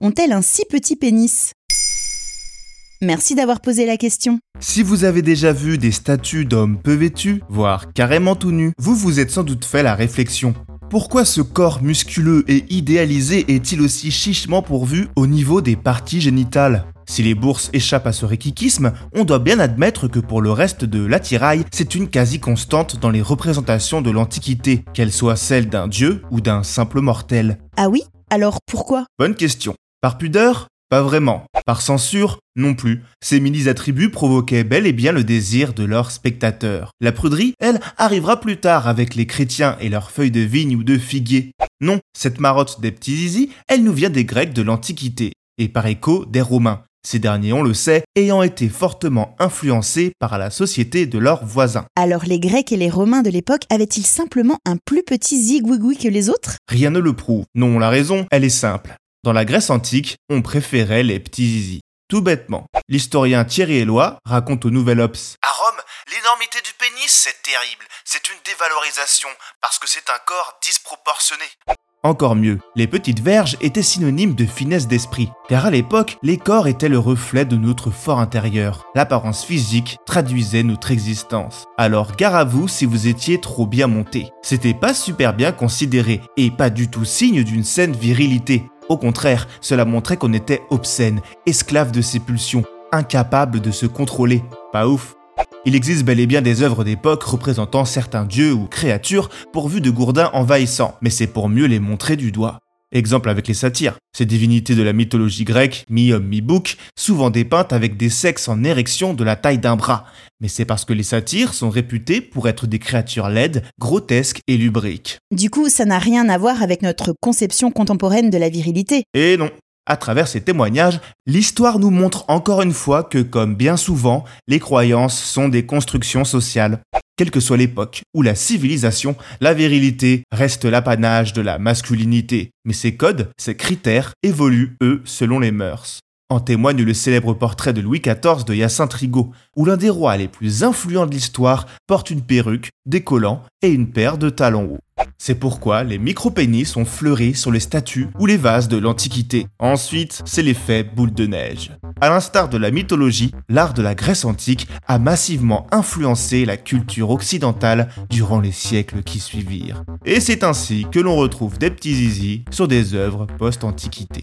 ont-elles un si petit pénis? Merci d'avoir posé la question. Si vous avez déjà vu des statues d'hommes peu vêtus, voire carrément tout nus, vous vous êtes sans doute fait la réflexion. Pourquoi ce corps musculeux et idéalisé est-il aussi chichement pourvu au niveau des parties génitales? Si les bourses échappent à ce réquiquisme, on doit bien admettre que pour le reste de l'attirail, c'est une quasi-constante dans les représentations de l'Antiquité, qu'elles soient celles d'un dieu ou d'un simple mortel. Ah oui? Alors pourquoi? Bonne question. Par pudeur Pas vraiment. Par censure Non plus. Ces mini-attributs provoquaient bel et bien le désir de leurs spectateurs. La pruderie, elle, arrivera plus tard avec les chrétiens et leurs feuilles de vigne ou de figuier. Non, cette marotte des petits zizi, elle nous vient des Grecs de l'Antiquité, et par écho des Romains. Ces derniers, on le sait, ayant été fortement influencés par la société de leurs voisins. Alors les Grecs et les Romains de l'époque avaient-ils simplement un plus petit zigouigoui que les autres? Rien ne le prouve. Non, la raison, elle est simple. Dans la Grèce antique, on préférait les petits zizi. Tout bêtement. L'historien Thierry Eloi raconte au Nouvel Obs À Rome, l'énormité du pénis, c'est terrible. C'est une dévalorisation, parce que c'est un corps disproportionné. Encore mieux, les petites verges étaient synonymes de finesse d'esprit, car à l'époque, les corps étaient le reflet de notre fort intérieur. L'apparence physique traduisait notre existence. Alors gare à vous si vous étiez trop bien monté. C'était pas super bien considéré, et pas du tout signe d'une saine virilité. Au contraire, cela montrait qu'on était obscène, esclave de ses pulsions, incapable de se contrôler. Pas ouf. Il existe bel et bien des œuvres d'époque représentant certains dieux ou créatures pourvus de gourdins envahissants, mais c'est pour mieux les montrer du doigt. Exemple avec les satyres, ces divinités de la mythologie grecque, mi-homme mi-bouc, souvent dépeintes avec des sexes en érection de la taille d'un bras. Mais c'est parce que les satyres sont réputés pour être des créatures laides, grotesques et lubriques. Du coup, ça n'a rien à voir avec notre conception contemporaine de la virilité. Et non, à travers ces témoignages, l'histoire nous montre encore une fois que, comme bien souvent, les croyances sont des constructions sociales. Quelle que soit l'époque ou la civilisation, la virilité reste l'apanage de la masculinité. Mais ces codes, ces critères, évoluent, eux, selon les mœurs. En témoigne le célèbre portrait de Louis XIV de Hyacinthe Rigaud, où l'un des rois les plus influents de l'histoire porte une perruque, des collants et une paire de talons hauts. C'est pourquoi les micro-pénis ont fleuri sur les statues ou les vases de l'Antiquité. Ensuite, c'est l'effet boule de neige. À l'instar de la mythologie, l'art de la Grèce antique a massivement influencé la culture occidentale durant les siècles qui suivirent. Et c'est ainsi que l'on retrouve des petits zizi sur des œuvres post-antiquité.